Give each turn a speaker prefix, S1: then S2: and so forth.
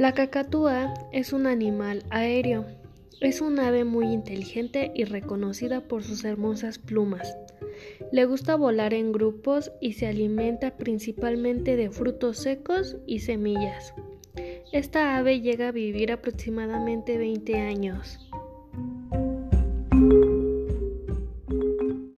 S1: La cacatúa es un animal aéreo. Es un ave muy inteligente y reconocida por sus hermosas plumas. Le gusta volar en grupos y se alimenta principalmente de frutos secos y semillas. Esta ave llega a vivir aproximadamente 20 años.